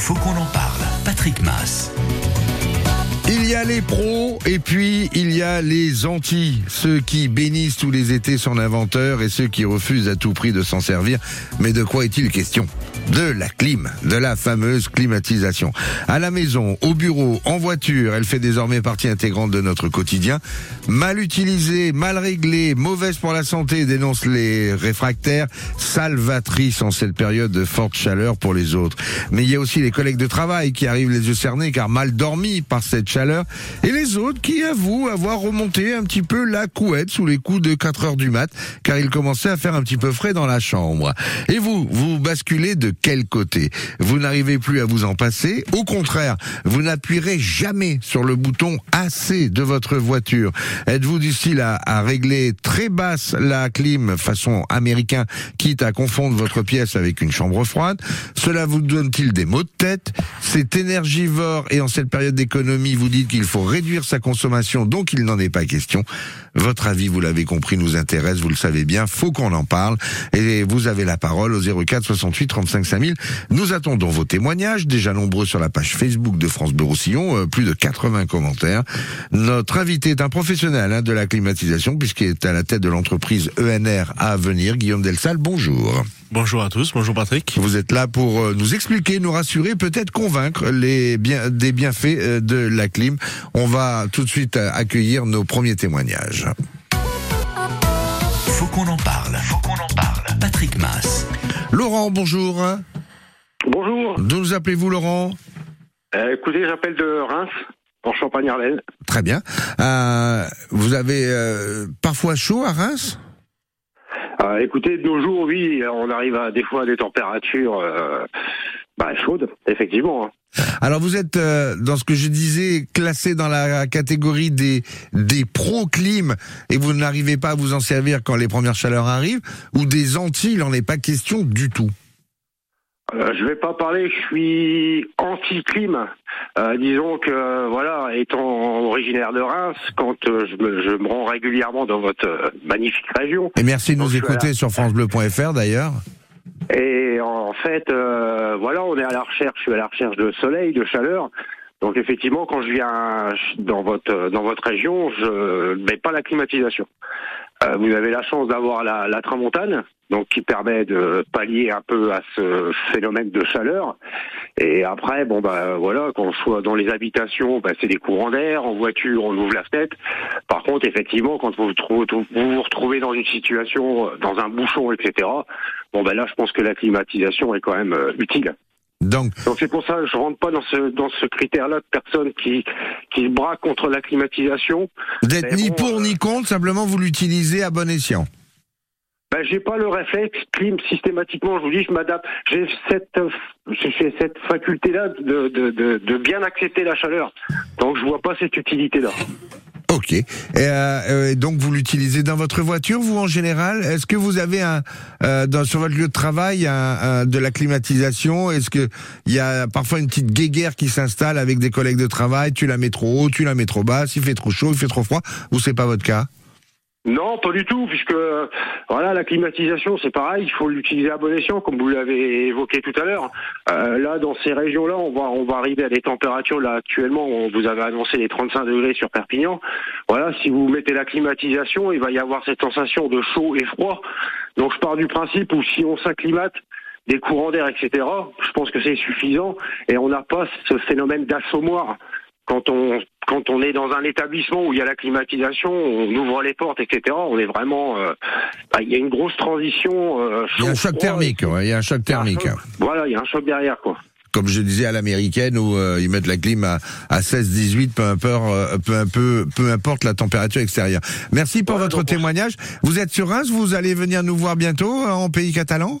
Faut qu'on en parle. Patrick Mass. Il y a les pros et puis il y a les anti, ceux qui bénissent tous les étés son inventeur et ceux qui refusent à tout prix de s'en servir. Mais de quoi est-il question? De la clim, de la fameuse climatisation. À la maison, au bureau, en voiture, elle fait désormais partie intégrante de notre quotidien. Mal utilisée, mal réglée, mauvaise pour la santé, dénoncent les réfractaires, salvatrice en cette période de forte chaleur pour les autres. Mais il y a aussi les collègues de travail qui arrivent les yeux cernés car mal dormis par cette chaleur et les autres qui avouent avoir remonté un petit peu la couette sous les coups de 4 heures du mat car il commençait à faire un petit peu frais dans la chambre. Et vous, vous basculez de quel côté Vous n'arrivez plus à vous en passer Au contraire, vous n'appuierez jamais sur le bouton assez de votre voiture. Êtes-vous du style à, à régler très basse la clim façon américain, quitte à confondre votre pièce avec une chambre froide? Cela vous donne-t-il des maux de tête? C'est énergivore et en cette période d'économie, vous dites qu'il faut réduire sa consommation, donc il n'en est pas question. Votre avis, vous l'avez compris, nous intéresse, vous le savez bien, faut qu'on en parle. Et vous avez la parole au 04 68 35 5000. Nous attendons vos témoignages, déjà nombreux sur la page Facebook de France Bleu Roussillon, euh, plus de 80 commentaires. Notre invité est un professionnel hein, de la climatisation, puisqu'il est à la tête de l'entreprise ENR à venir, Guillaume Delsal, bonjour. Bonjour à tous, bonjour Patrick. Vous êtes là pour euh, nous expliquer, nous rassurer, peut-être convaincre les bien, des bienfaits euh, de la clim. On va tout de suite accueillir nos premiers témoignages. Faut qu'on en parle. Faut qu'on en parle. Patrick Mass. Laurent, bonjour. Bonjour. D'où nous appelez-vous, Laurent? Euh, écoutez, j'appelle de Reims, en Champagne-Ardenne. Très bien. Euh, vous avez euh, parfois chaud à Reims? Écoutez, de nos jours, oui, on arrive à des fois à des températures bah, chaudes, effectivement. hein. Alors vous êtes euh, dans ce que je disais classé dans la catégorie des des pro clim et vous n'arrivez pas à vous en servir quand les premières chaleurs arrivent ou des anti, il n'en est pas question du tout? Euh, je vais pas parler, je suis anti-clim. Euh, disons que, euh, voilà, étant originaire de Reims, quand euh, je, me, je me rends régulièrement dans votre euh, magnifique région, Et merci de nous écouter sur francebleu.fr d'ailleurs. Et en fait, euh, voilà, on est à la recherche, je suis à la recherche de soleil, de chaleur. Donc effectivement, quand je viens dans votre dans votre région, je mets pas la climatisation. Euh, vous avez la chance d'avoir la, la tramontane, donc qui permet de pallier un peu à ce phénomène de chaleur. Et après, bon bah voilà, je soit dans les habitations, bah, c'est des courants d'air. En voiture, on ouvre la fenêtre. Par contre, effectivement, quand vous vous trouvez, vous vous retrouvez dans une situation, euh, dans un bouchon, etc. Bon ben là, je pense que la climatisation est quand même euh, utile. Donc c'est pour ça que je rentre pas dans ce dans ce critère-là de personnes qui qui braquent contre la climatisation. Mais ni bon, pour euh, ni contre, simplement vous l'utilisez à bon escient. Ben j'ai pas le réflexe clim systématiquement. Je vous dis, je m'adapte. J'ai cette euh, j'ai cette faculté-là de, de de de bien accepter la chaleur. Donc je vois pas cette utilité-là. Ok. Et, euh, euh, donc vous l'utilisez dans votre voiture, vous en général? Est-ce que vous avez un euh, dans, sur votre lieu de travail un, un- de la climatisation? Est-ce que il y a parfois une petite guéguerre qui s'installe avec des collègues de travail? Tu la mets trop haut, tu la mets trop basse, il fait trop chaud, il fait trop froid. Ou c'est pas votre cas? Non, pas du tout, puisque voilà, la climatisation, c'est pareil, il faut l'utiliser à bon escient, comme vous l'avez évoqué tout à l'heure. Euh, là, dans ces régions-là, on va on va arriver à des températures. Là, actuellement, on vous avez annoncé les 35 degrés sur Perpignan. Voilà, si vous mettez la climatisation, il va y avoir cette sensation de chaud et froid. Donc, je pars du principe où si on s'acclimate des courants d'air, etc., je pense que c'est suffisant et on n'a pas ce phénomène d'assommoir quand on quand on est dans un établissement où il y a la climatisation, on ouvre les portes, etc. On est vraiment, euh, bah, il y a une grosse transition. euh, Il y a un choc thermique, ouais, il y a un choc un thermique. choc. Voilà, il y a un choc derrière, quoi. Comme je disais à l'américaine où euh, ils mettent la clim à, à 16, 18, peu importe, euh, peu, peu, peu importe la température extérieure. Merci pour Ouais, votre témoignage. Vous êtes sur Reims, vous allez venir nous voir bientôt euh, en pays catalan?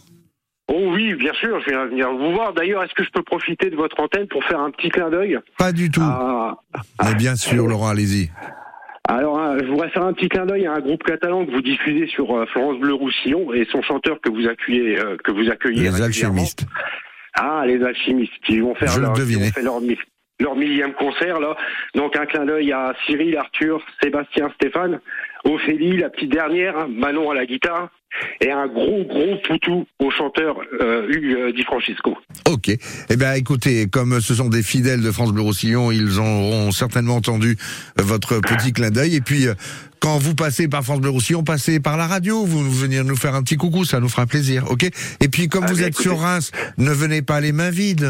Oh oui, bien sûr, je vais venir vous voir. D'ailleurs, est-ce que je peux profiter de votre antenne pour faire un petit clin d'œil Pas du tout. à- Mais bien sûr, Laurent, allez-y. Alors, hein, je voudrais faire un petit clin d'œil à un groupe catalan que vous diffusez sur euh, Florence Bleu Roussillon et son chanteur que vous accueillez, euh, que vous accueillez Les alchimistes. Ah, les alchimistes qui vont faire Je le leur, qui devinais. vont faire leur, mi- leur millième concert là. Donc un clin d'œil à Cyril, Arthur, Sébastien, Stéphane, Ophélie, la petite dernière, Manon à la guitare et un gros gros poutou au chanteur euh, Hugues euh, Di Francisco. Ok. Eh bien, écoutez, comme ce sont des fidèles de France Bleu Roussillon, ils auront certainement entendu votre petit clin d'œil. Et puis, euh, quand vous passez par France Bleu Roussillon, passez par la radio, vous venez nous faire un petit coucou, ça nous fera plaisir, ok? Et puis, comme Ah, vous êtes écoutez. sur Reims, ne venez pas les mains vides.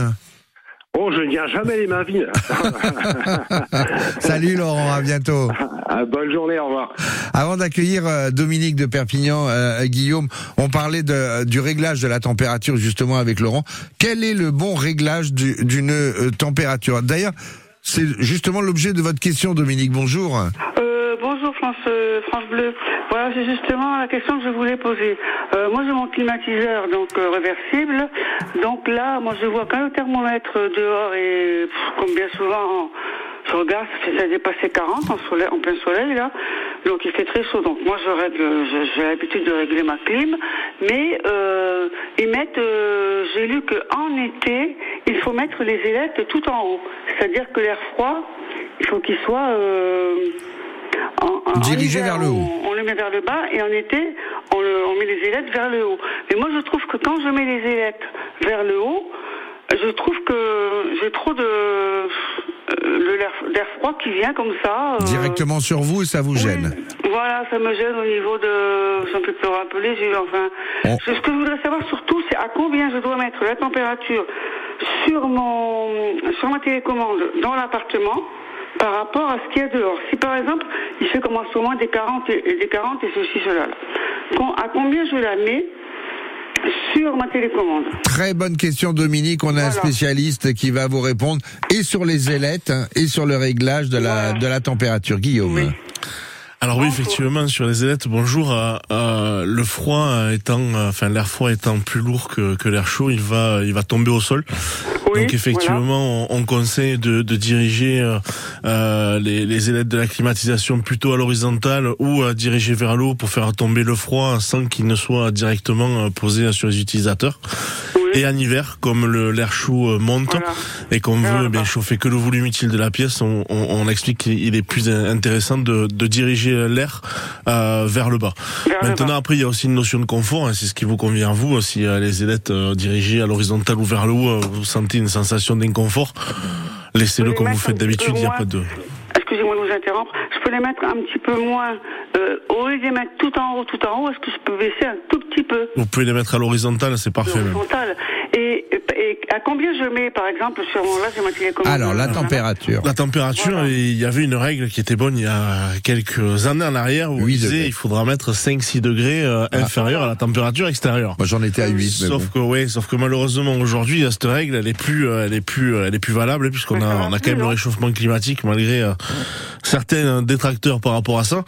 Oh, je ne viens jamais les mains vides. Salut Laurent, à bientôt. Ah, Bonne journée, au revoir. Avant d'accueillir euh, Dominique de Perpignan, euh, Guillaume, on parlait de, du réglage de la température justement avec Laurent. Quel est le bon réglage du- d'une euh, température? D'ailleurs, c'est justement l'objet de votre question, Dominique. Bonjour. Euh, bonjour France, euh, France Bleu. C'est justement la question que je voulais poser. Euh, moi, j'ai mon climatiseur donc euh, réversible. Donc là, moi, je vois quand le thermomètre dehors pff, comme bien souvent, je regarde, ça a dépassé 40 en, plein soleil là. Donc il fait très chaud. Donc moi, je règle, j'ai l'habitude de régler ma clim, mais euh, j'ai lu que en été, il faut mettre les ailettes tout en haut. C'est-à-dire que l'air froid, il faut qu'il soit en Dirigé vers le haut. On, on le met vers le bas et en été, on, le- on met les ailettes vers le haut. Mais moi, je trouve que quand je mets les ailettes vers le haut, je trouve que j'ai trop de euh, le l'air d'air froid qui vient comme ça. euh, Directement sur vous et ça vous oui. gêne. Voilà, ça me gêne au niveau de. Ça me fait pleurer un peu les yeux, enfin. On- Ce ce que je voudrais savoir surtout, c'est à combien je dois mettre la température sur mon sur ma télécommande dans l'appartement par rapport à ce qu'il y a dehors. Si par exemple, il fait comme en ce moment des 40 et, des 40 et ceci, cela. À combien je la mets sur ma télécommande Très bonne question, Dominique. On a un spécialiste qui va vous répondre et sur les ailettes hein, et sur le réglage de la, Voilà. de la température. Guillaume. Oui. Alors oui, effectivement, sur les ailettes, bonjour. euh, euh, le froid étant, euh, enfin l'air froid étant plus lourd que, que l'air chaud, il va, il va tomber au sol. Oui, Donc effectivement, on, on conseille de, de diriger euh, euh, les, les ailettes de la climatisation plutôt à l'horizontale ou à diriger vers le haut pour faire tomber le froid sans qu'il ne soit directement posé sur les utilisateurs. Oui. Et en hiver, comme l'air chaud euh, monte Voilà. et qu'on veut le bien chauffer que le volume utile de la pièce, on, on, on explique qu'il est plus intéressant de, de diriger l'air euh, vers le bas. Vers le Maintenant, bas. après, il y a aussi une notion de confort. hein, c'est ce qui vous convient à vous. Si euh, les ailettes euh, dirigées à l'horizontale ou vers le haut, euh, vous sentez une sensation d'inconfort, laissez-le comme vous faites d'habitude. Il n'y a moins. pas de. excusez-moi de vous interrompre, peux les mettre un petit peu moins, euh, au lieu de les mettre tout en haut, tout en haut, est-ce que je peux baisser un tout petit peu? Vous pouvez les mettre à l'horizontale, c'est parfait. l'horizontale à combien je mets, par exemple, sur mon là, j'ai ma télécommande. Alors, la température. La température, Voilà. il y avait une règle qui était bonne il y a quelques années en arrière où il disait degrés. il faudra mettre 5-6 degrés euh, inférieurs à la température extérieure. Moi, j'en étais à 8. mais Sauf bon. que ouais, sauf que malheureusement aujourd'hui cette règle elle est plus euh, elle est plus euh, elle est plus valable puisqu'on a on a quand même le réchauffement climatique malgré euh, certains détracteurs par rapport à ça.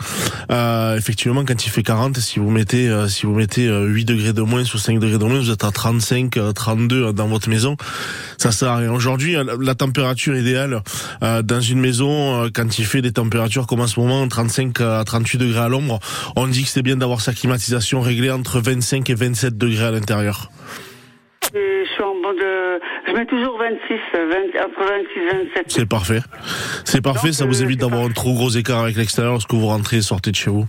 Euh, effectivement quand il fait 40 si vous mettez euh, si vous mettez euh, 8 degrés de moins ou 5 degrés de moins vous êtes à 35 euh, 32 dans votre maison. Ça sert à rien. Aujourd'hui la, la température idéale euh, dans une maison euh, quand il fait des températures comme en ce moment 35 à 38 degrés à l'ombre, on dit que c'est bien d'avoir sa climatisation réglée entre 25 et 27 degrés à l'intérieur. Et je suis en bord de, je mets toujours 26, 20, entre 26 et 27. C'est parfait. C'est parfait, Donc, ça vous euh, évite d'avoir un trop gros écart avec l'extérieur lorsque vous rentrez et sortez de chez vous.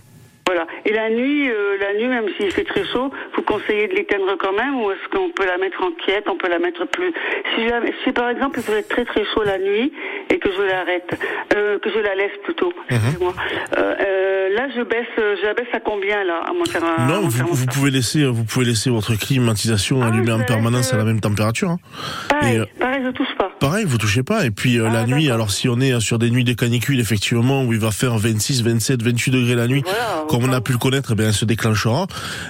Et la nuit, euh, la nuit, même s'il fait très chaud, vous conseillez de l'éteindre quand même, ou est-ce qu'on peut la mettre en quiète, on peut la mettre plus? Si, jamais- si par exemple il fait très très chaud la nuit et que je l'arrête, euh, que je la laisse plutôt, Mhm. excusez-moi. Euh, euh, là, je baisse, je la baisse à combien là, à mon terrain à non, mon vous, pouvez laisser, vous pouvez laisser votre climatisation Ah, allumée en permanence à la même température. hein. Pareil, et, pareil, je touche. Pareil, vous touchez pas. Et puis euh, Ah, la nuit, alors si on est sur des nuits de canicule, effectivement, où il va faire 26, 27, 28 degrés la nuit, Voilà, comme on a pu le connaître, eh bien, elle se déclenchera.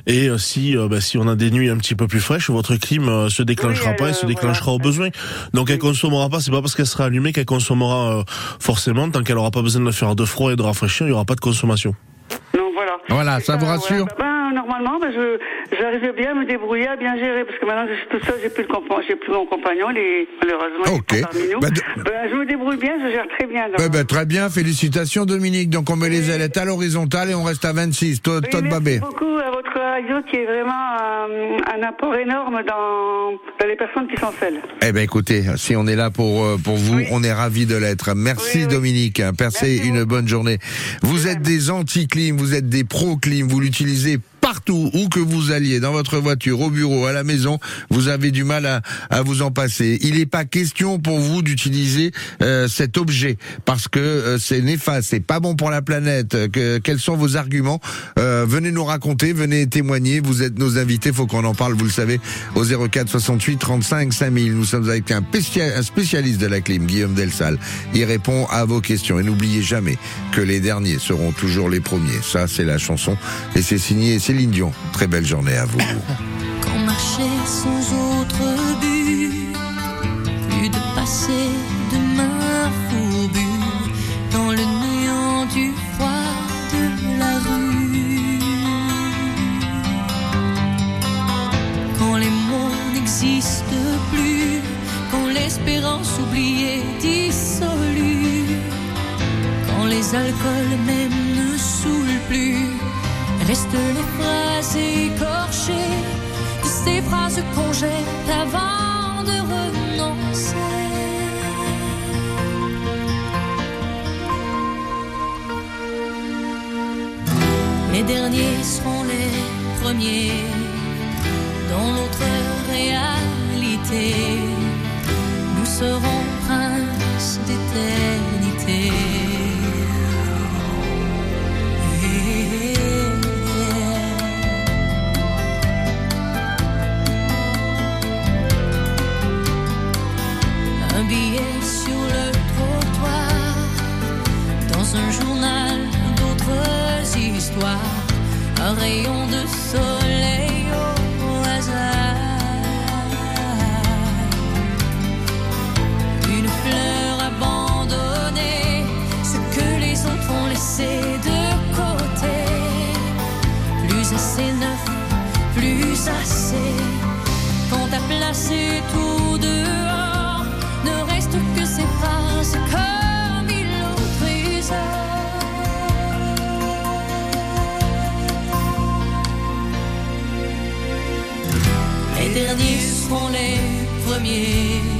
Et euh, si, euh, bah, si on a des nuits un petit peu plus fraîches, votre clim euh, se déclenchera Oui, pas et elle, se euh, déclenchera voilà. au besoin. Donc elle consommera pas. C'est pas parce qu'elle sera allumée qu'elle consommera euh, forcément. Tant qu'elle aura pas besoin de faire de froid et de rafraîchir, il y aura pas de consommation. Non, voilà. Voilà, ça vous Euh, rassure. Ben, normalement, ben, je, j'arrivais bien à me débrouiller, à bien gérer, parce que maintenant je suis toute seule, j'ai plus, le compa- j'ai plus mon compagnon, il est, malheureusement, il est Ok. pas parmi nous. Bah, de- Ben, je me débrouille bien, je gère très bien. Eh ben, très bien, félicitations Dominique. Donc on met les ailettes à l'horizontale et on reste à 26. Toi, Oui, de merci babé. beaucoup à votre radio qui est vraiment un, un apport énorme dans, dans, les personnes qui sont seules. Eh ben écoutez, si on est là pour euh, pour vous, on est ravis de l'être. Merci Oui. Dominique, passez Merci une bonne journée. Vous êtes des anti-clim, vous êtes des pro-clim, vous l'utilisez partout où que vous alliez, dans votre voiture, au bureau, à la maison, vous avez du mal à, à vous en passer. Il n'est pas question pour vous d'utiliser euh, cet objet parce que euh, c'est néfaste, c'est pas bon pour la planète. Que, quels sont vos arguments? Euh, Venez nous raconter, venez témoigner. Vous êtes nos invités, faut qu'on en parle. Vous le savez au 04 68 35 5000. Nous sommes avec un, spécia- un spécialiste de la clim, Guillaume Delsal. Il répond à vos questions et n'oubliez jamais que les derniers seront toujours les premiers. Ça, c'est la chanson et c'est signé Très belle journée à vous. Quand marcher sans autre but, plus de passé de main fourbue dans le néant du froid de la rue. Quand les mots n'existent plus, quand l'espérance oubliée dissolue, quand les alcools restent les phrases écorchées de ces phrases qu'on jette avant de renoncer. Les derniers seront les premiers dans l'autre réalité. Nous serons princes d'éternité. Rayon de soleil au hasard. Une fleur abandonnée, ce que les autres ont laissé de côté. Plus assez neuf, plus assez. Quand t'as placé tout derniers seront les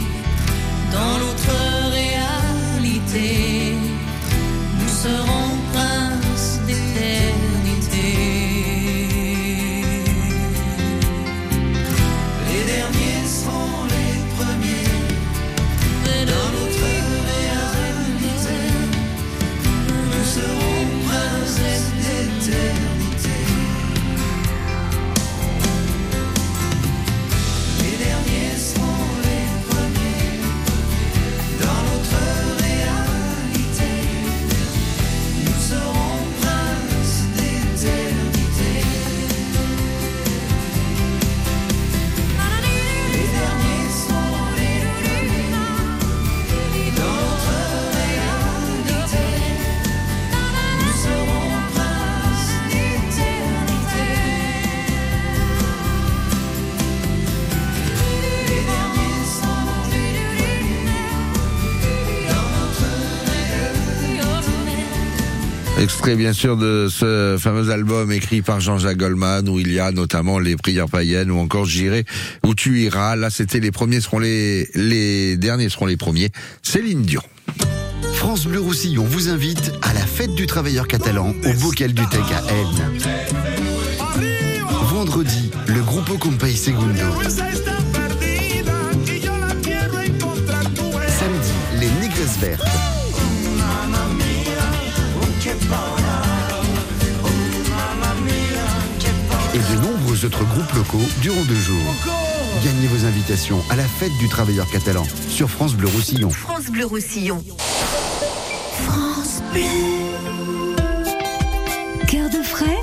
Extrait bien sûr de ce fameux album écrit par Jean-Jacques Goldman où il y a notamment les prières païennes ou encore J'irai où tu iras. Là, c'était les premiers seront les les derniers seront les premiers. Céline Dion. France Bleu Roussillon vous invite à la fête du travailleur catalan au Bocal du Tec à Aisne. Vendredi, le Grupo Compay Segundo. Samedi, les Négresses Vertes. Nombreux autres groupes locaux durant deux jours. Gagnez vos invitations à la fête du travailleur catalan sur France Bleu Roussillon. France Bleu Roussillon. France Bleu. Cœur de frais,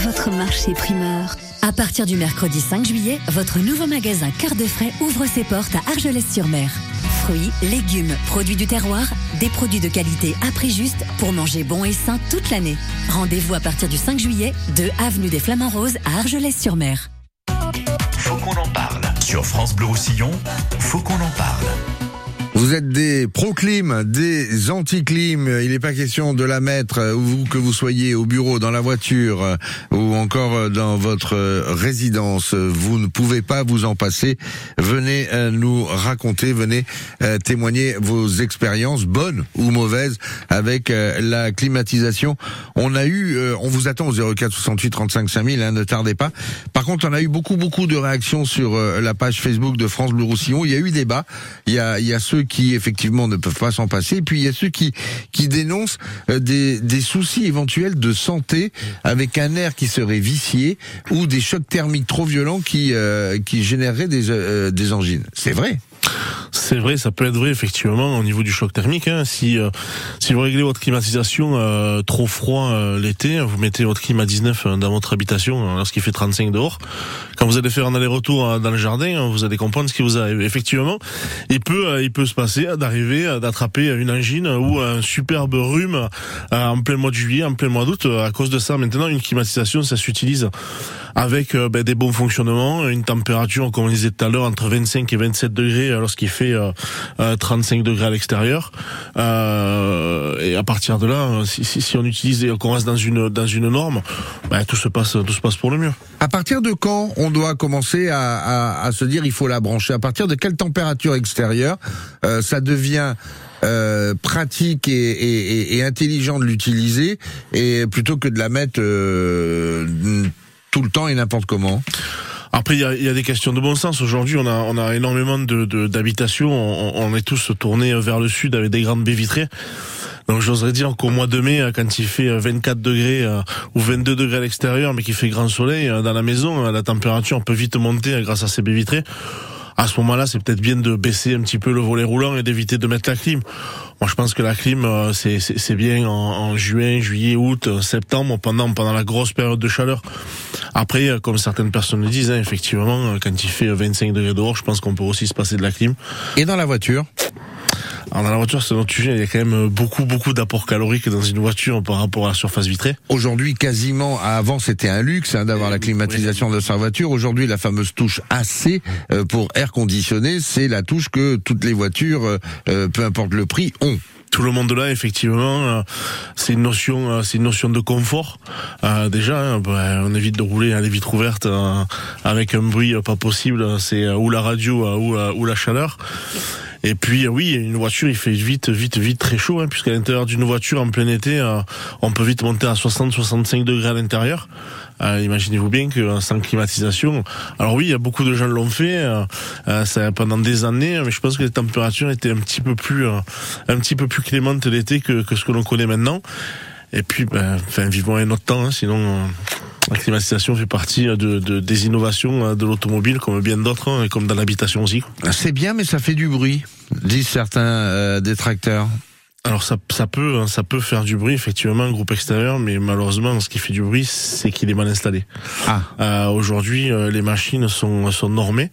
votre marché primeur. À partir du mercredi 5 juillet, votre nouveau magasin Cœur de frais ouvre ses portes à Argelès-sur-Mer. Fruits, légumes, produits du terroir, des produits de qualité à prix juste pour manger bon et sain toute l'année. Rendez-vous à partir du 5 juillet, 2 avenue des Flamands Roses à Argelès-sur-Mer. Faut qu'on en parle. Sur France Bleu Roussillon, faut qu'on en parle. Vous êtes des pro-clim, des anti-clim. Il n'est pas question de la mettre, euh, où que vous soyez au bureau, dans la voiture euh, ou encore euh, dans votre résidence. Vous ne pouvez pas vous en passer. Venez nous raconter, venez témoigner vos expériences, bonnes ou mauvaises, avec la climatisation. On a eu, on vous attend au 04 68 35 5000, hein, ne tardez pas. Par contre, on a eu beaucoup, beaucoup de réactions sur la page Facebook de France Bleu Roussillon. Il y a eu débat. Il y a, il y a ceux qui effectivement ne peuvent pas s'en passer. Et puis il y a ceux qui qui dénoncent euh, des, des soucis éventuels de santé avec un air qui serait vicié ou des chocs thermiques trop violents qui euh, qui généreraient des euh, des angines. C'est vrai. C'est vrai, ça peut être vrai effectivement au niveau du choc thermique. Hein. Si euh, si vous réglez votre climatisation euh, trop froid euh, l'été, vous mettez votre clim à 19 dans votre habitation lorsqu'il fait 35 dehors. Quand vous allez faire un aller-retour dans le jardin, vous allez comprendre ce qui vous arrive. Effectivement, il peut il peut se passer d'arriver d'attraper une angine ou un superbe rhume en plein mois de juillet, en plein mois d'août. À cause de ça, maintenant une climatisation, ça s'utilise avec ben, des bons fonctionnements, une température comme on disait tout à l'heure entre 25 et 27 degrés lorsqu'il fait 35 euh, degrés à l'extérieur. Euh, et à partir de là, si, on utilise et qu'on reste dans une dans une norme, bah, tout se passe tout se passe pour le mieux. À partir de quand on doit commencer à, se dire il faut la brancher? À partir de quelle température extérieure euh, ça devient euh, pratique et, intelligent de l'utiliser et plutôt que de la mettre euh, tout le temps et n'importe comment? Après, il y a, des questions de bon sens. Aujourd'hui, on a, on a énormément de d'habitations. On, on, est tous tournés vers le sud avec des grandes baies vitrées. Donc j'oserais dire qu'au mois de mai, quand il fait 24 degrés euh, ou 22 degrés à l'extérieur, mais qu'il fait grand soleil, euh, dans la maison, euh, la température peut vite monter grâce à ces baies vitrées à ce moment-là, c'est peut-être bien de baisser un petit peu le volet roulant et d'éviter de mettre la clim. Moi, je pense que la clim, euh, c'est bien en, juin, juillet, août, euh, septembre, pendant pendant la grosse période de chaleur. Après, euh, comme certaines personnes le disent, hein, effectivement, quand il fait 25 degrés dehors, je pense qu'on peut aussi se passer de la clim. Et dans la voiture? Alors dans la voiture, c'est notre sujet. Il y a quand même beaucoup, beaucoup d'apports caloriques dans une voiture par rapport à la surface vitrée. Aujourd'hui, quasiment, avant c'était un luxe hein, d'avoir la climatisation de sa voiture. Aujourd'hui, la fameuse touche AC euh, pour air conditionné, c'est la touche que toutes les voitures, euh, euh, peu importe le prix, ont tout le monde là effectivement c'est une notion c'est une notion de confort déjà hein, bah, on évite de rouler à les vitres ouvertes avec un bruit pas possible c'est ou la radio ou, la chaleur et puis oui, une voiture, il fait vite, vite, vite très chaud, hein, puisqu'à l'intérieur d'une voiture en plein été, euh, on peut vite monter à 60-65 degrés à l'intérieur. Euh, Imaginez-vous bien que euh, sans climatisation. Alors oui, il y a beaucoup de gens l'ont fait euh, euh, ça, pendant des années, mais je pense que les températures étaient un petit peu plus, un petit peu plus clémentes l'été que, que ce que l'on connaît maintenant. Et puis, ben, enfin, vivons un autre temps, hein, sinon. La climatisation fait partie de, de des innovations de l'automobile, comme bien d'autres, hein, et comme dans l'habitation aussi. C'est bien, mais ça fait du bruit, disent certains euh, détracteurs. Alors ça, ça peut, hein, ça peut faire du bruit effectivement, un groupe extérieur, mais malheureusement, ce qui fait du bruit, c'est qu'il est mal installé. Ah. Euh, Aujourd'hui, euh, les machines sont, sont normées.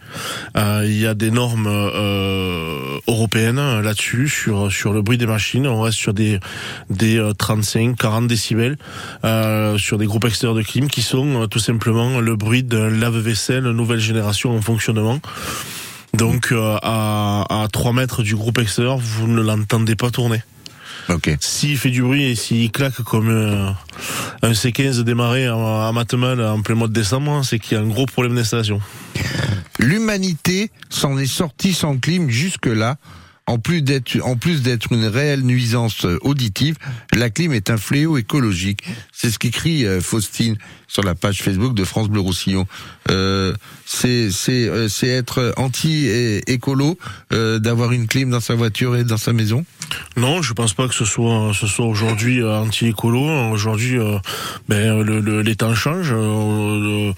Euh, il y a des normes euh, européennes euh, là-dessus sur sur le bruit des machines. On reste sur des des 35, 40 décibels sur des groupes extérieurs de clim qui sont tout simplement le bruit d'un lave-vaisselle nouvelle génération en fonctionnement. Donc à, à 3 mètres du groupe extérieur, vous ne l'entendez pas tourner. Okay. S'il fait du bruit et s'il claque comme euh, un C15 démarré à, Matemal en plein mois de décembre, c'est qu'il y a un gros problème d'installation. L'humanité s'en est sortie sans clim jusque-là. En plus d'être, en plus d'être une réelle nuisance auditive, la clim est un fléau écologique. C'est ce qu'écrit euh, Faustine sur la page Facebook de France Bleu Roussillon. Euh, c'est c'est euh, c'est être anti écolo euh, d'avoir une clim dans sa voiture et dans sa maison. Non, je pense pas que ce soit ce soit aujourd'hui euh, anti écolo. Aujourd'hui, ben le, le, les temps changent. on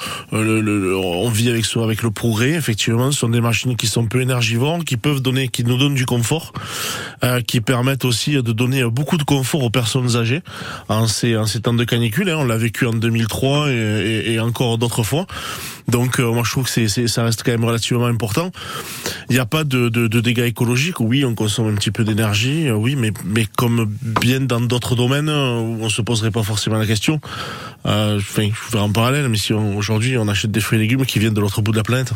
vit avec avec le progrès. Effectivement, ce sont des machines qui sont peu énergivores, qui peuvent donner, qui nous donnent du confort, qui permettent aussi de donner beaucoup de confort aux personnes âgées en ces temps de canicule. Hein. On l'a vécu en 2003 et, encore d'autres fois. Donc moi je trouve que c'est, ça reste quand même relativement important. Il n'y a pas de, dégâts écologiques. Oui, on consomme un petit peu d'énergie. Euh, oui, mais, mais comme bien dans d'autres domaines euh, où on se poserait pas forcément la question. Euh, enfin, je vais en parallèle, mais si aujourd'hui on achète des fruits et légumes qui viennent de l'autre bout de la planète.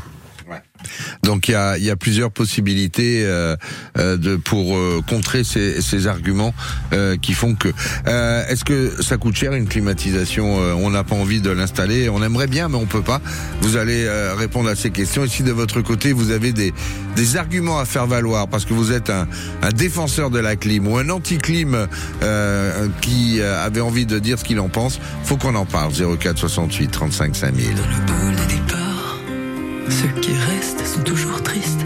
Donc il y a, y a plusieurs possibilités euh, euh, de pour euh, contrer ces, ces arguments euh, qui font que. Euh, Est-ce que ça coûte cher une climatisation euh, On n'a pas envie de l'installer. On aimerait bien, mais on peut pas. Vous allez répondre à ces questions. Et si de votre côté vous avez des des arguments à faire valoir parce que vous êtes un, un défenseur de la clim ou un anti-clim qui avait envie de dire ce qu'il en pense, faut qu'on en parle. 04 68 35 5000. Dans le hall des départs, ceux qui restent sont toujours tristes.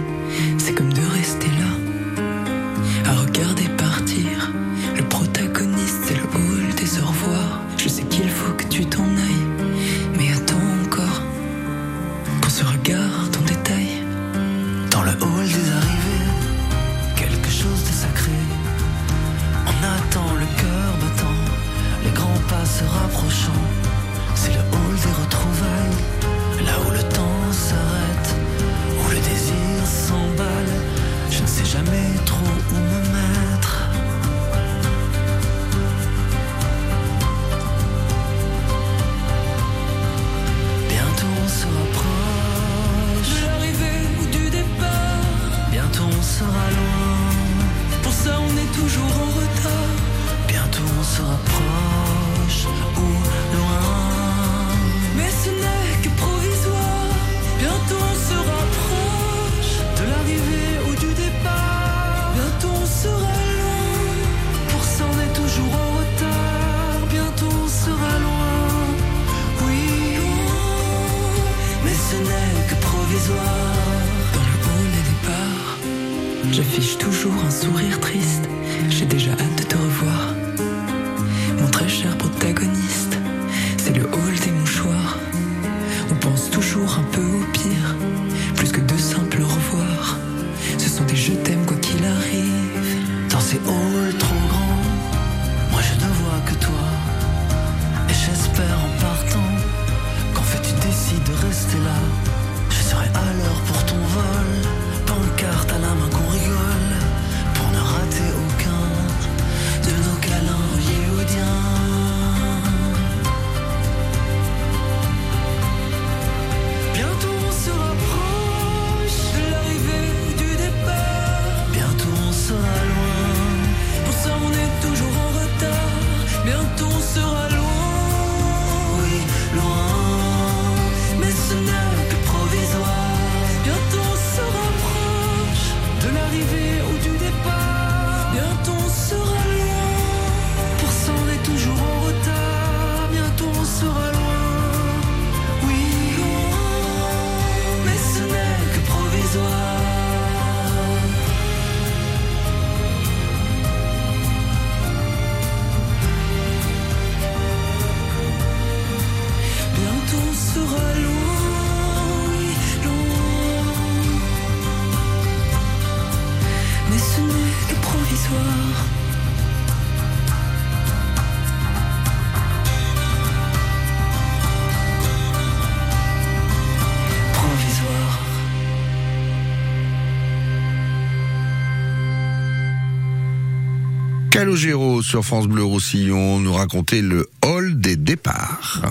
Sur France Bleu Roussillon nous racontait le hall des départs.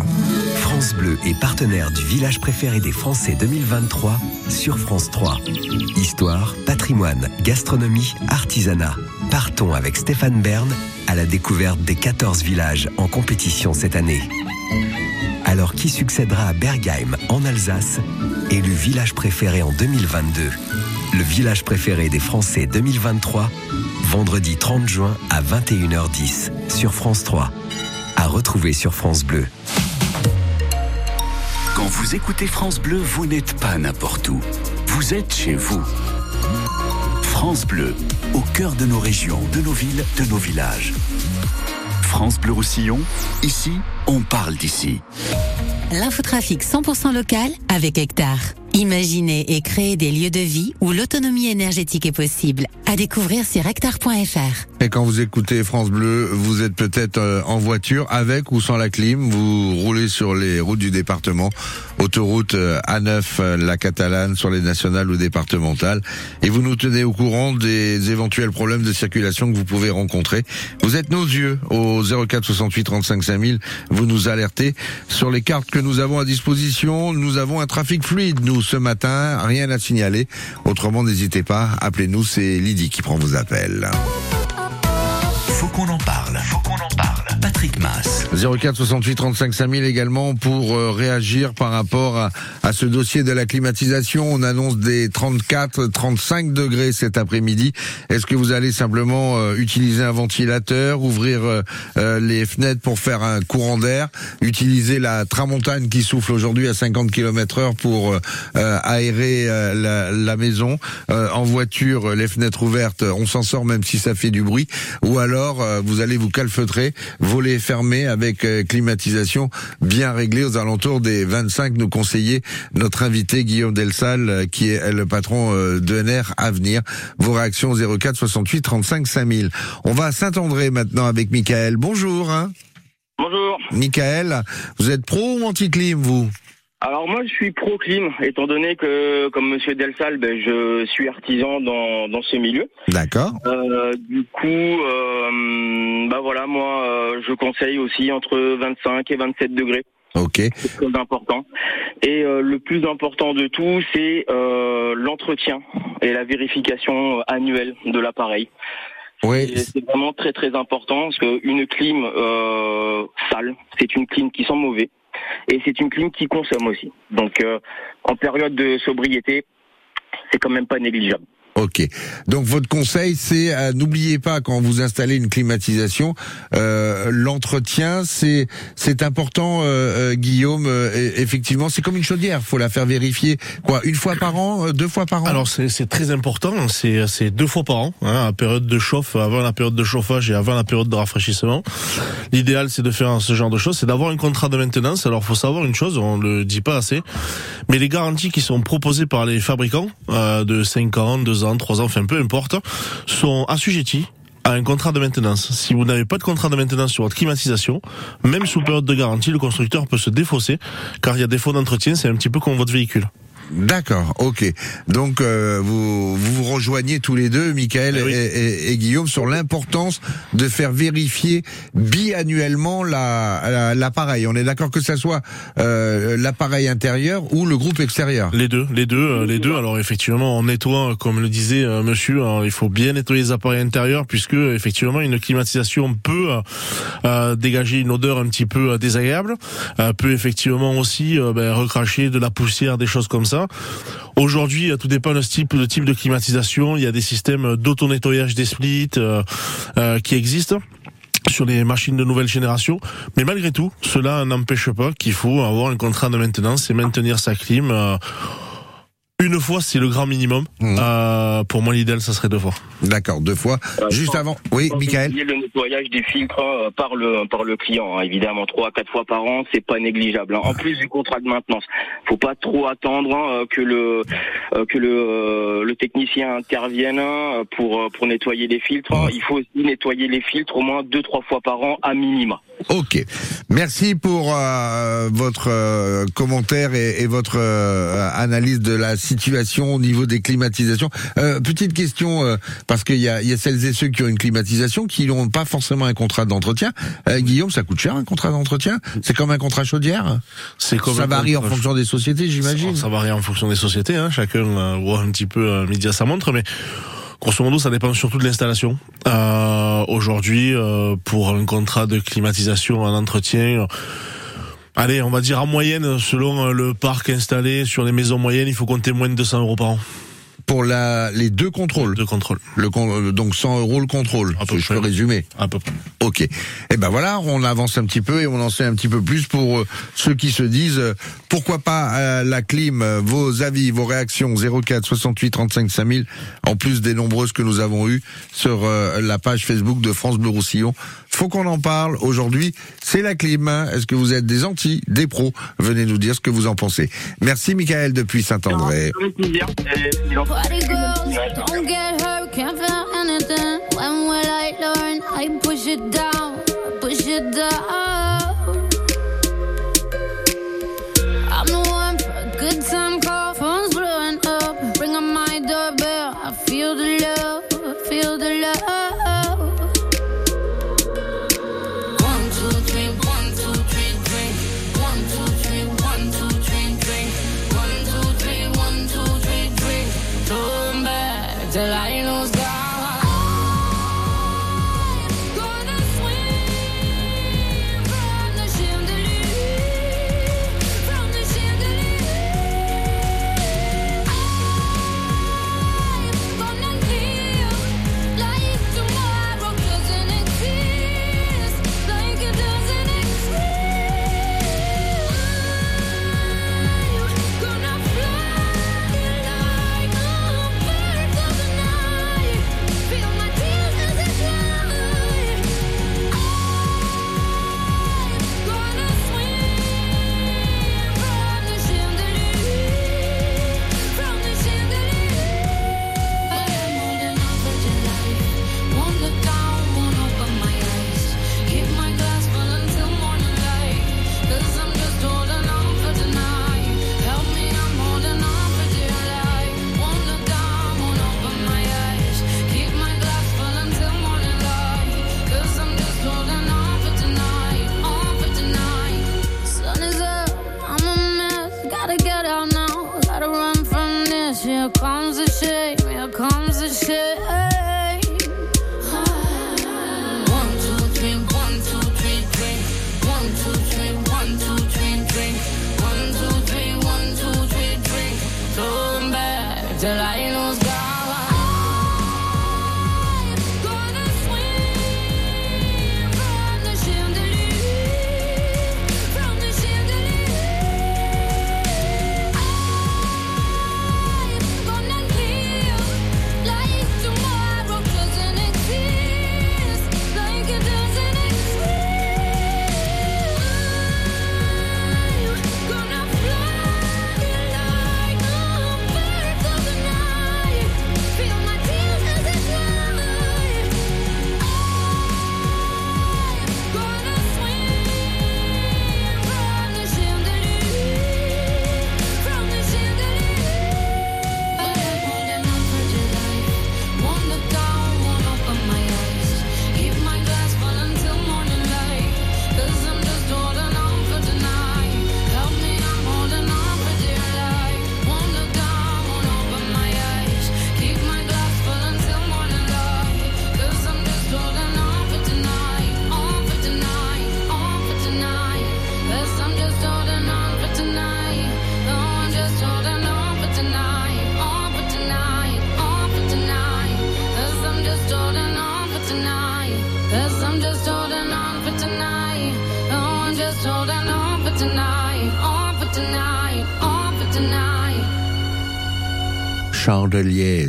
France Bleu est partenaire du village préféré des Français 2023 sur France 3. Histoire, patrimoine, gastronomie, artisanat. Partons avec Stéphane Bern à la découverte des 14 villages en compétition cette année. Alors qui succédera à Bergheim en Alsace, élu village préféré en 2022 Le village préféré des Français 2023, vendredi 30 juin à 21h10 sur France 3. À retrouver sur France Bleu. Quand vous écoutez France Bleu, vous n'êtes pas n'importe où. Vous êtes chez vous. France Bleu, au cœur de nos régions, de nos villes, de nos villages. France Bleu Roussillon, ici, on parle d'ici. L'infotrafic 100% local avec Hectare. Imaginez et créer des lieux de vie où l'autonomie énergétique est possible. À découvrir sur hectare.fr. Et quand vous écoutez France Bleu, vous êtes peut-être euh, en voiture avec ou sans la clim, vous roulez sur les routes du département, autoroute euh, A9, euh, la Catalane, sur les nationales ou départementales, et vous nous tenez au courant des éventuels problèmes de circulation que vous pouvez rencontrer. Vous êtes nos yeux au 04 68 35 5000, vous nous alertez sur les cartes que nous avons à disposition. Nous avons un trafic fluide, nous, ce matin, rien à signaler. Autrement, n'hésitez pas, appelez-nous, c'est Lydie qui prend vos appels. Faut qu'on en parle. Patrick Mass. 04 68 35 5000 également pour euh, réagir par rapport à, à ce dossier de la climatisation. On annonce des 34, 35 degrés cet après-midi. Est-ce que vous allez simplement euh, utiliser un ventilateur, ouvrir euh, euh, les fenêtres pour faire un courant d'air, utiliser la tramontane qui souffle aujourd'hui à 50 km heure pour euh, euh, aérer la, la maison. En voiture, les fenêtres ouvertes, on s'en sort même si ça fait du bruit. Ou alors, vous allez vous calfeutrer, fermés avec euh, climatisation bien réglée aux alentours des 25, nous conseillait notre invité Guillaume Delsal, euh, qui est le patron euh, d'ENR Avenir. Vos réactions 04 68 35 5000. On va à Saint-André maintenant avec Michael. Bonjour. hein. Bonjour. Michael, vous êtes pro ou anti-clim, vous? Alors moi je suis pro clim, étant donné que comme Monsieur Delsal, ben, je suis artisan dans, dans ce milieu. D'accord. Euh, du coup, euh, bah voilà, moi euh, je conseille aussi entre 25 et 27 degrés. Ok. C'est très important. Et euh, le plus important de tout, c'est euh, l'entretien et la vérification euh, annuelle de l'appareil. Oui. C'est vraiment très très important parce qu'une clim euh, sale, c'est une clim qui sent mauvais et c'est une clim qui consomme aussi. Donc euh, en période de sobriété, c'est quand même pas négligeable. Ok. Donc votre conseil, c'est euh, n'oubliez pas quand vous installez une climatisation, euh, l'entretien, c'est c'est important, euh, euh, Guillaume. euh, effectivement, c'est comme une chaudière, faut la faire vérifier quoi, une fois par an, euh, deux fois par an. Alors c'est c'est très important, c'est c'est deux fois par an, hein, à période de chauffe, avant la période de chauffage et avant la période de rafraîchissement. L'idéal c'est de faire ce genre de choses, c'est d'avoir un contrat de maintenance. Alors faut savoir une chose, on le dit pas assez, mais les garanties qui sont proposées par les fabricants de 5 ans, 2 ans, 3 ans, enfin peu importe, sont assujetties à un contrat de maintenance. Si vous n'avez pas de contrat de maintenance sur votre climatisation, même sous période de garantie, le constructeur peut se défausser, car il y a défaut d'entretien, c'est un petit peu comme votre véhicule. D'accord, ok. Donc euh, vous, vous vous rejoignez tous les deux, Michael Eh oui. et, Guillaume, sur l'importance de faire vérifier biannuellement la- la- l'appareil. On est d'accord que ça soit euh, l'appareil intérieur ou le groupe extérieur? Les deux, les deux, euh, les deux. Alors effectivement, on nettoie, comme le disait Monsieur, alors, il faut bien nettoyer les appareils intérieurs puisque effectivement une climatisation peut dégager une odeur un petit peu désagréable, peut effectivement aussi ben, recracher de la poussière, des choses comme ça. Aujourd'hui, euh, tout dépend ce type, de type de climatisation. Il y a des systèmes d'auto-nettoyage des splits euh, euh, qui existent sur les machines de nouvelle génération. Mais malgré tout, cela n'empêche pas qu'il faut avoir un contrat de maintenance et maintenir sa clim. Une fois, c'est le grand minimum. Mhm. Euh, pour moi, l'idéal, ça serait deux fois. D'accord, deux fois. Euh, Juste sans- avant. Oui, Michael. le nettoyage des filtres euh, par le par le client, hein. évidemment trois à quatre fois par an, c'est pas négligeable. hein. En plus du contrat de maintenance, faut pas trop attendre hein, que le euh, que le euh, le technicien intervienne hein, pour euh, pour nettoyer les filtres. hein. Il faut aussi nettoyer les filtres au moins deux trois fois par an à minima. Ok. Merci pour euh, votre euh, commentaire et, et votre euh, analyse de la situation au niveau des climatisations. Euh, petite question, euh, parce qu'il y a, y a celles et ceux qui ont une climatisation qui n'ont pas forcément un contrat d'entretien. Euh, Guillaume, ça coûte cher un contrat d'entretien? C'est comme un contrat chaudière? C'est comme Ça un varie en contrat- fonction des sociétés, j'imagine. Ça, ça varie en fonction des sociétés. Hein. Chacun euh, voit un petit peu euh, midi à sa montre, mais grosso modo, ça dépend surtout de l'installation. Euh, Aujourd'hui, pour un contrat de climatisation en entretien. Allez, on va dire en moyenne, selon euh, le parc installé sur les maisons moyennes, il faut compter moins de 200 euros par an Pour la, les deux contrôles. de contrôle. Le, con- euh, donc 100 euros le contrôle. À peu Je peux près. résumer. À peu près. Ok. Eh ben voilà, on avance un petit peu et on en sait un petit peu plus pour euh, ceux qui se disent euh, pourquoi pas euh, la clim. Vos avis, vos réactions 04 68 35 5000 en plus des nombreuses que nous avons eues sur euh, la page Facebook de France Bleu Roussillon. Faut qu'on en parle aujourd'hui. C'est la clim. Est-ce que vous êtes des anti, des pros? Venez nous dire ce que vous en pensez. Merci Michael depuis Saint-André. Avec plaisir. Et, dis donc. Party girls, don't get hurt, can't feel anything. When will I learn? I push it down, push it down.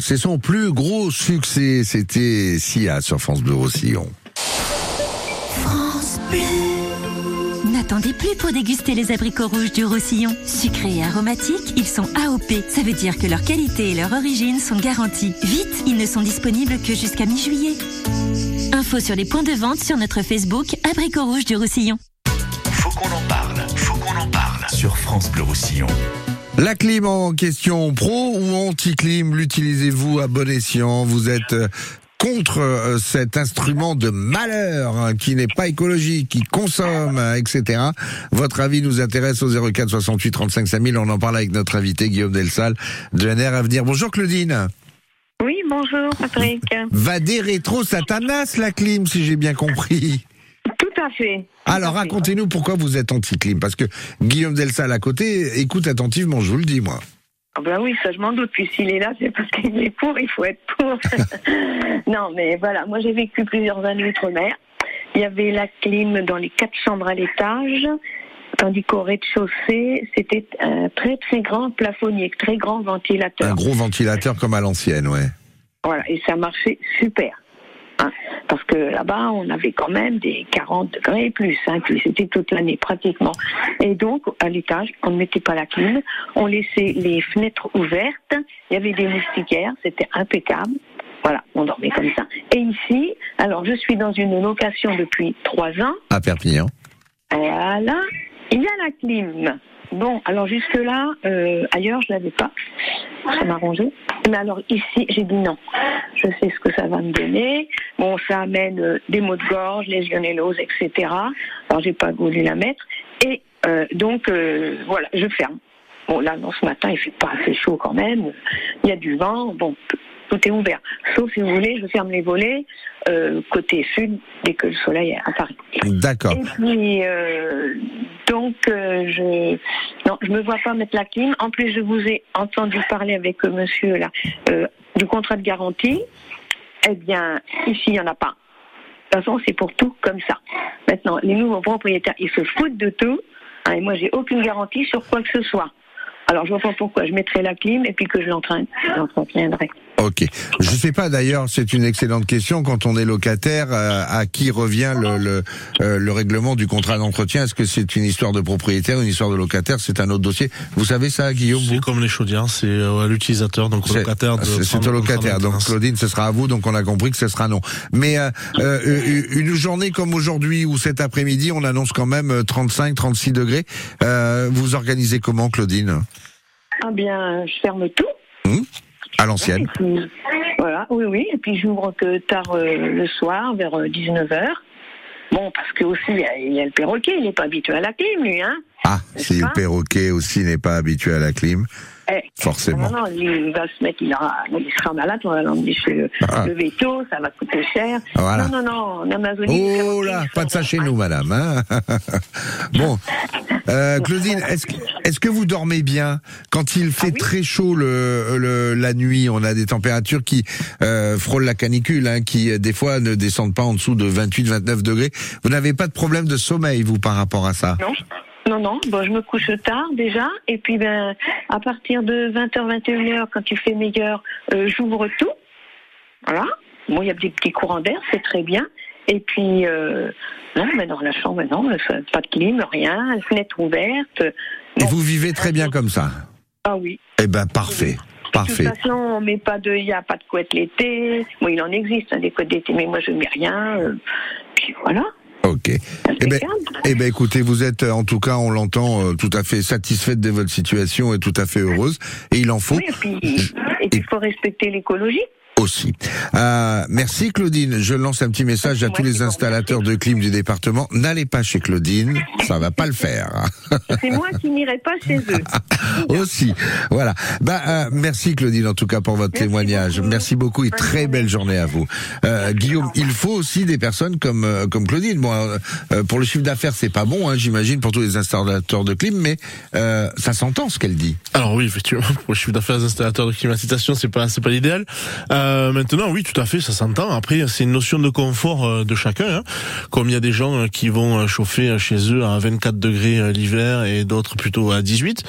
C'est son plus gros succès, c'était Sia sur France Bleu Roussillon. France Bleu. N'attendez plus pour déguster les abricots rouges du Roussillon. Sucrés et aromatiques, ils sont AOP. Ça veut dire que leur qualité et leur origine sont garanties. Vite, ils ne sont disponibles que jusqu'à mi-juillet. Info sur les points de vente sur notre Facebook Abricots rouges du Roussillon. Faut qu'on en parle, faut qu'on en parle sur France Bleu Roussillon. La clim en question, pro ou anti-clim, l'utilisez-vous à bon escient? Vous êtes euh, contre euh, cet instrument de malheur hein, qui n'est pas écologique, qui consomme, euh, etc. Votre avis nous intéresse au 04 68 35 5000. On en parle avec notre invité Guillaume Delsal de NR Avenir. Bonjour Claudine. Oui, bonjour Patrick. Va des rétro satanas la clim, si j'ai bien compris. Tout à fait. Alors racontez-nous pourquoi vous êtes anti-clim, parce que Guillaume Delsal à côté écoute attentivement, je vous le dis moi. Ah ben oui, ça je m'en doute. Puis s'il est là, c'est parce qu'il est pour, il faut être pour. non, mais voilà, moi j'ai vécu plusieurs années outre-mer. Il y avait la clim dans les quatre chambres à l'étage, tandis qu'au rez-de-chaussée, c'était un très très grand plafonnier, très grand ventilateur. Un gros ventilateur comme à l'ancienne, ouais. Voilà, et ça marchait super. hein. Parce que là-bas, on avait quand même des 40 degrés et plus, hein, c'était toute l'année pratiquement. Et donc, à l'étage, on ne mettait pas la clim, on laissait les fenêtres ouvertes, il y avait des moustiquaires, c'était impeccable. Voilà, on dormait comme ça. Et ici, alors je suis dans une location depuis trois ans. À Perpignan. Voilà, il y a la clim. Bon, alors jusque-là, euh, ailleurs, je l'avais pas. Ça m'a arrangé. Mais alors ici, j'ai dit non. Je sais ce que ça va me donner. Bon, ça amène euh, des maux de gorge, légionellose, etc. Alors, j'ai pas voulu la mettre. Et euh, donc, euh, voilà, je ferme. Bon, là, non, ce matin, il fait pas assez chaud quand même. Il y a du vent. Bon, tout est ouvert. Sauf si vous voulez, je ferme les volets euh, côté sud dès que le soleil apparaît. D'accord. Et puis, euh, donc, euh, je non, je me vois pas mettre la clim. En plus, je vous ai entendu parler avec euh, monsieur là euh, du contrat de garantie. Eh bien, ici, il n'y en a pas. De toute façon, c'est pour tout comme ça. Maintenant, les nouveaux propriétaires, ils se foutent de tout. hein, et moi, j'ai aucune garantie sur quoi que ce soit. Alors, je vois pas pourquoi je mettrais la clim et puis que je l'entraîne. Je l'entraînerai. Ok. Je sais pas d'ailleurs, c'est une excellente question. Quand on est locataire, euh, à qui revient le, le, euh, le règlement du contrat d'entretien? Est-ce que c'est une histoire de propriétaire, une histoire de locataire? C'est un autre dossier. Vous savez ça, Guillaume C'est comme les chaudières, c'est euh, à l'utilisateur, donc au locataire. de C'est au locataire. Donc. Claudine, ce sera à vous. Donc on a compris que ce sera non. Mais euh, euh, une journée comme aujourd'hui ou cet après-midi, on annonce quand même 35, 36 degrés. Euh, vous organisez comment, Claudine? Ah bien, je ferme tout. À l'ancienne. Voilà, oui, oui. Et puis j'ouvre que tard euh, le soir, vers 19h. Bon, parce que aussi, il y y, a le perroquet, il n'est pas habitué à la clim, lui, hein. Ah, si le perroquet aussi n'est pas habitué à la clim, Eh, forcément. Non, non, il va se mettre, il, aura, il sera malade, on va l'emmener chez le, Ah. le veto, ça va coûter cher. Voilà. Non, non, non, en Amazonie. Oh là, pas de ça chez nous, madame. Hein bon, euh, Claudine, est-ce que, est-ce que vous dormez bien quand il fait très chaud le, le- la nuit? On a des températures qui euh, frôlent la canicule, hein, qui euh, des fois ne descendent pas en dessous de 28-29 degrés. Vous n'avez pas de problème de sommeil, vous, par rapport à ça? Non, non, non. Bon, je me couche tard déjà, et puis ben à partir de 20h, 21h, quand il fait meilleur, euh, j'ouvre tout. Voilà. Bon, il y a des petits courants d'air, c'est très bien. Et puis euh, non, mais dans la chambre, non, pas de clim, rien, fenêtre ouverte. Et vous vivez très bien comme ça Ah oui. Eh ben, parfait. Parfait. De toute façon, on met pas de, il y a pas de couette l'été. Bon, il en existe hein, des couettes d'été, mais moi je mets rien. euh, puis voilà. Ok. Eh ben, eh ben, écoutez, vous êtes, euh, en tout cas, on l'entend, euh, tout à fait satisfaite de votre situation et tout à fait heureuse. Et il en faut Oui, et puis et puis, il faut respecter l'écologie. Aussi. Euh, merci Claudine. Je lance un petit message à tous les installateurs de clim du département. N'allez pas chez Claudine, ça va pas le faire. C'est moi qui n'irai pas chez eux. aussi. Voilà. Bah, euh, merci Claudine en tout cas pour votre témoignage. Merci beaucoup et très belle journée à vous. Euh, Guillaume, il faut aussi des personnes comme euh, comme Claudine. Bon, euh, euh, pour le chiffre d'affaires, c'est pas bon, hein, j'imagine pour tous les installateurs de clim, mais euh, ça s'entend ce qu'elle dit. Alors oui, effectivement, pour le chiffre d'affaires des installateurs de climatisation, c'est pas c'est pas l'idéal. Euh, Euh, maintenant, oui, tout à fait, ça s'entend. Après, c'est une notion de confort euh, de chacun. Hein. Comme il y a des gens euh, qui vont chauffer chez eux à 24 degrés l'hiver et d'autres plutôt à 18,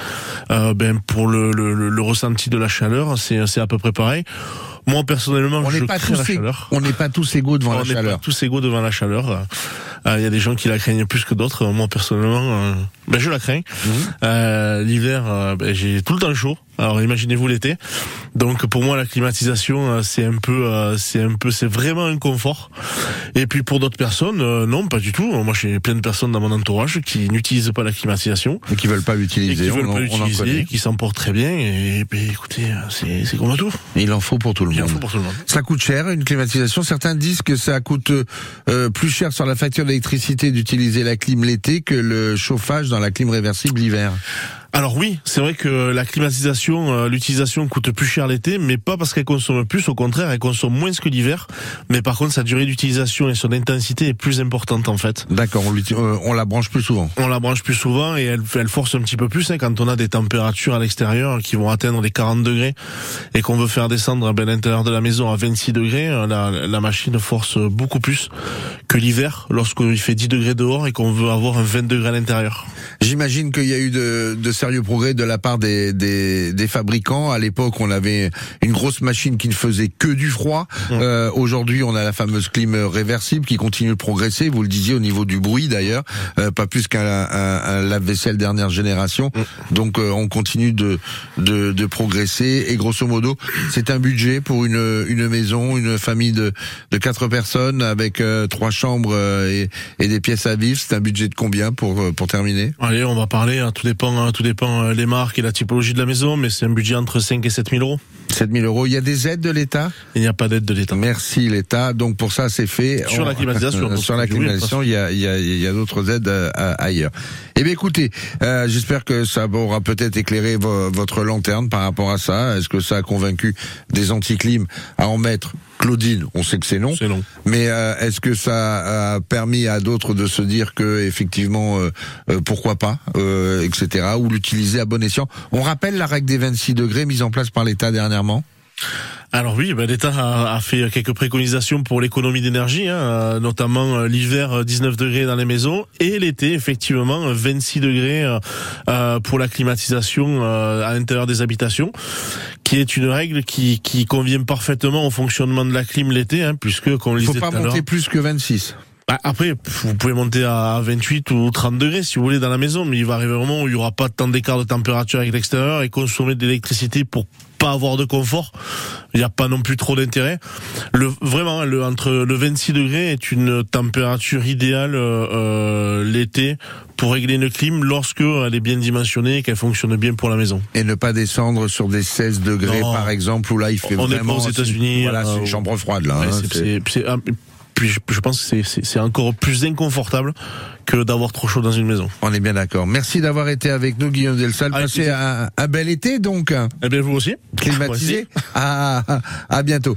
euh, ben pour le, le, le- ressenti de la chaleur, c'est à peu près pareil. Moi personnellement, On je pas crains la chaleur. on n'est pas tous égaux devant On la n'est pas chaleur. tous égaux devant la chaleur. Euh, Il y a des gens qui la craignent plus que d'autres. Moi personnellement, euh, ben je la crains. Mhm. Euh, L'hiver, ben, j'ai tout le temps chaud. Alors imaginez-vous l'été. Donc pour moi la climatisation c'est un peu, c'est un peu, c'est vraiment un confort. Et puis pour d'autres personnes, non pas du tout. Moi j'ai plein de personnes dans mon entourage qui n'utilisent pas la climatisation Et qui veulent pas et l'utiliser. qui on, veulent en- pas on en l'utiliser, et qui s'en portent très bien. Et, ben, écoutez, c'est c'est comme tout. Il en faut pour tout le Il en monde. faut pour tout le monde. Ça coûte cher une climatisation. Certains disent que ça coûte euh, plus cher sur la facture d'électricité d'utiliser la clim l'été que le chauffage dans la clim réversible l'hiver. Alors oui, c'est vrai que la climatisation, euh, l'utilisation coûte plus cher l'été, mais pas parce qu'elle consomme plus, au contraire, elle consomme moins que l'hiver. Mais par contre, sa durée d'utilisation et son intensité est plus importante en fait. D'accord, on, euh, on la branche plus souvent. On la branche plus souvent et elle, elle force un petit peu plus hein, quand on a des températures à l'extérieur qui vont atteindre les 40 degrés et qu'on veut faire descendre ben, l'intérieur de la maison à 26 degrés, euh, la, la machine force beaucoup plus que l'hiver lorsqu'il fait 10 degrés dehors et qu'on veut avoir un 20 degrés à l'intérieur. J'imagine qu'il y a eu de, de sérieux progrès de la part des, des, des fabricants. À l'époque, on avait une grosse machine qui ne faisait que du froid. Euh, Aujourd'hui, on a la fameuse clim réversible qui continue de progresser. Vous le disiez au niveau du bruit d'ailleurs, euh, pas plus qu'un un, un lave-vaisselle dernière génération. Donc, euh, on continue de, de, de progresser. Et grosso modo, c'est un budget pour une, une maison, une famille de, de quatre personnes avec euh, trois chambres euh, et, et des pièces à vivre. C'est un budget de combien pour, euh, pour terminer? Allez, on va parler, hein, tout dépend, hein, tout dépend euh, les marques et la typologie de la maison, mais c'est un budget entre 5 et 7 000 euros. 7000 euros. Il y a des aides de l'État? Il n'y a pas d'aide de l'État. Merci l'État. Donc pour ça, c'est fait. Sur la climatisation, sur la oui, climatisation, il y a, d'autres aides euh, ailleurs. Eh bien, écoutez, euh, j'espère que ça aura peut-être éclairé vo- votre lanterne par rapport à ça. Est-ce que ça a convaincu des anticlims à en mettre Claudine, on sait que c'est non. C'est non. Mais euh, est-ce que ça a permis à d'autres de se dire que effectivement, euh, euh, pourquoi pas, euh, etc. Ou l'utiliser à bon escient? On rappelle la règle des 26 degrés mise en place par l'État dernièrement. Alors oui, ben, l'État a, a fait quelques préconisations pour l'économie d'énergie, hein, euh, notamment euh, l'hiver euh, 19 degrés dans les maisons et l'été effectivement euh, 26 degrés euh, euh, pour la climatisation euh, à l'intérieur des habitations, qui est une règle qui, qui convient parfaitement au fonctionnement de la clim l'été, hein, puisque comme on le Il faut disait pas tout à l'heure. monter plus que 26. Bah, Après, vous pouvez monter à 28 ou 30 degrés si vous voulez dans la maison, mais il va arriver un moment où il y aura pas tant d'écart de température avec l'extérieur et consommer de l'électricité pour pas avoir de confort. Il n'y a pas non plus trop d'intérêt. Le vraiment le entre le 26 degrés est une température idéale euh, euh, l'été pour régler une clim lorsque elle est bien dimensionnée et qu'elle fonctionne bien pour la maison. Et ne pas descendre sur des 16 degrés, Non. par exemple, où là, il fait On n'est pas vraiment... aux États-Unis, Voilà, c'est euh, une chambre froide, là. Ouais, hein, c'est- c'est- c'est- c'est- ah, puis je, je pense que c'est- encore plus inconfortable que d'avoir trop chaud dans une maison. On est bien d'accord. Merci d'avoir été avec nous, Guillaume Delsal. Avec Passez un, un bel été, donc. Eh bien vous aussi. Climatisé. À, à, à bientôt.